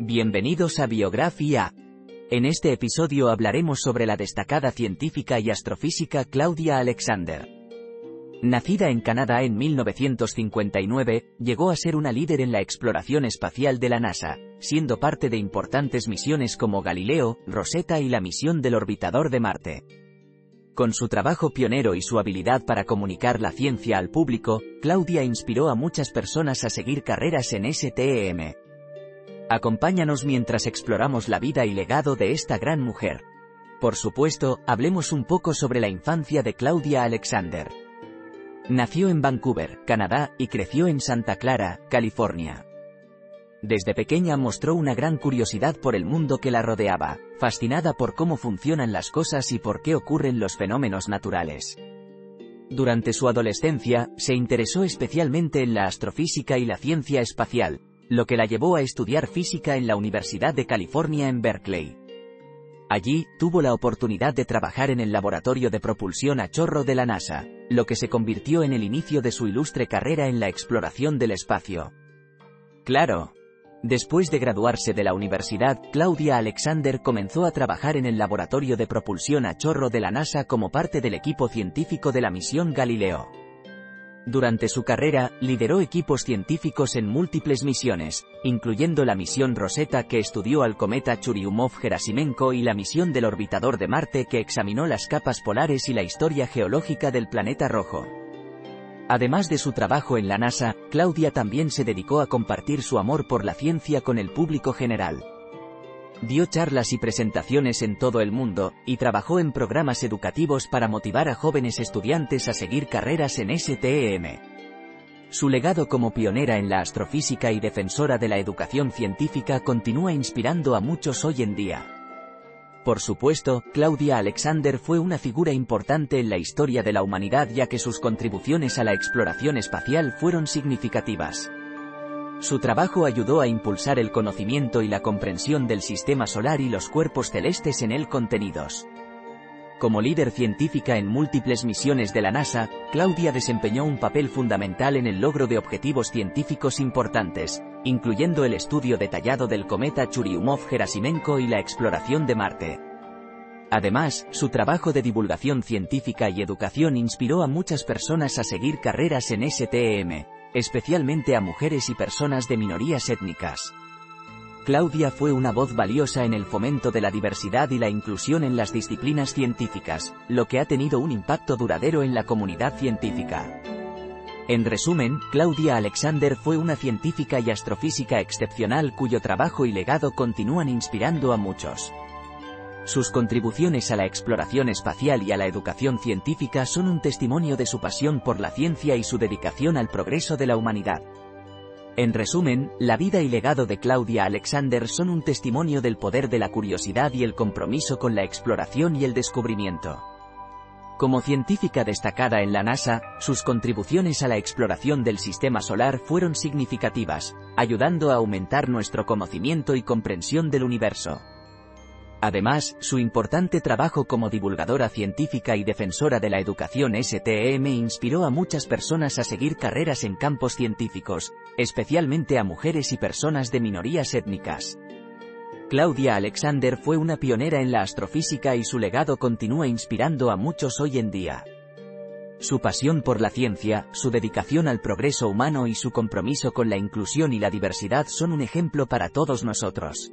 Bienvenidos a Biografía. En este episodio hablaremos sobre la destacada científica y astrofísica Claudia Alexander. Nacida en Canadá en 1959, llegó a ser una líder en la exploración espacial de la NASA, siendo parte de importantes misiones como Galileo, Rosetta y la misión del orbitador de Marte. Con su trabajo pionero y su habilidad para comunicar la ciencia al público, Claudia inspiró a muchas personas a seguir carreras en STEM. Acompáñanos mientras exploramos la vida y legado de esta gran mujer. Por supuesto, hablemos un poco sobre la infancia de Claudia Alexander. Nació en Vancouver, Canadá, y creció en Santa Clara, California. Desde pequeña mostró una gran curiosidad por el mundo que la rodeaba, fascinada por cómo funcionan las cosas y por qué ocurren los fenómenos naturales. Durante su adolescencia, se interesó especialmente en la astrofísica y la ciencia espacial, lo que la llevó a estudiar física en la Universidad de California en Berkeley. Allí, tuvo la oportunidad de trabajar en el laboratorio de propulsión a chorro de la NASA, lo que se convirtió en el inicio de su ilustre carrera en la exploración del espacio. Claro. Después de graduarse de la universidad, Claudia Alexander comenzó a trabajar en el laboratorio de propulsión a chorro de la NASA como parte del equipo científico de la misión Galileo. Durante su carrera, lideró equipos científicos en múltiples misiones, incluyendo la misión Rosetta que estudió al cometa Churyumov-Gerasimenko y la misión del orbitador de Marte que examinó las capas polares y la historia geológica del planeta rojo. Además de su trabajo en la NASA, Claudia también se dedicó a compartir su amor por la ciencia con el público general. Dio charlas y presentaciones en todo el mundo, y trabajó en programas educativos para motivar a jóvenes estudiantes a seguir carreras en STEM. Su legado como pionera en la astrofísica y defensora de la educación científica continúa inspirando a muchos hoy en día. Por supuesto, Claudia Alexander fue una figura importante en la historia de la humanidad ya que sus contribuciones a la exploración espacial fueron significativas. Su trabajo ayudó a impulsar el conocimiento y la comprensión del sistema solar y los cuerpos celestes en él contenidos. Como líder científica en múltiples misiones de la NASA, Claudia desempeñó un papel fundamental en el logro de objetivos científicos importantes, incluyendo el estudio detallado del cometa Churyumov-Gerasimenko y la exploración de Marte. Además, su trabajo de divulgación científica y educación inspiró a muchas personas a seguir carreras en STEM, especialmente a mujeres y personas de minorías étnicas. Claudia fue una voz valiosa en el fomento de la diversidad y la inclusión en las disciplinas científicas, lo que ha tenido un impacto duradero en la comunidad científica. En resumen, Claudia Alexander fue una científica y astrofísica excepcional cuyo trabajo y legado continúan inspirando a muchos. Sus contribuciones a la exploración espacial y a la educación científica son un testimonio de su pasión por la ciencia y su dedicación al progreso de la humanidad. En resumen, la vida y legado de Claudia Alexander son un testimonio del poder de la curiosidad y el compromiso con la exploración y el descubrimiento. Como científica destacada en la NASA, sus contribuciones a la exploración del sistema solar fueron significativas, ayudando a aumentar nuestro conocimiento y comprensión del universo. Además, su importante trabajo como divulgadora científica y defensora de la educación STEM inspiró a muchas personas a seguir carreras en campos científicos, especialmente a mujeres y personas de minorías étnicas. Claudia Alexander fue una pionera en la astrofísica y su legado continúa inspirando a muchos hoy en día. Su pasión por la ciencia, su dedicación al progreso humano y su compromiso con la inclusión y la diversidad son un ejemplo para todos nosotros.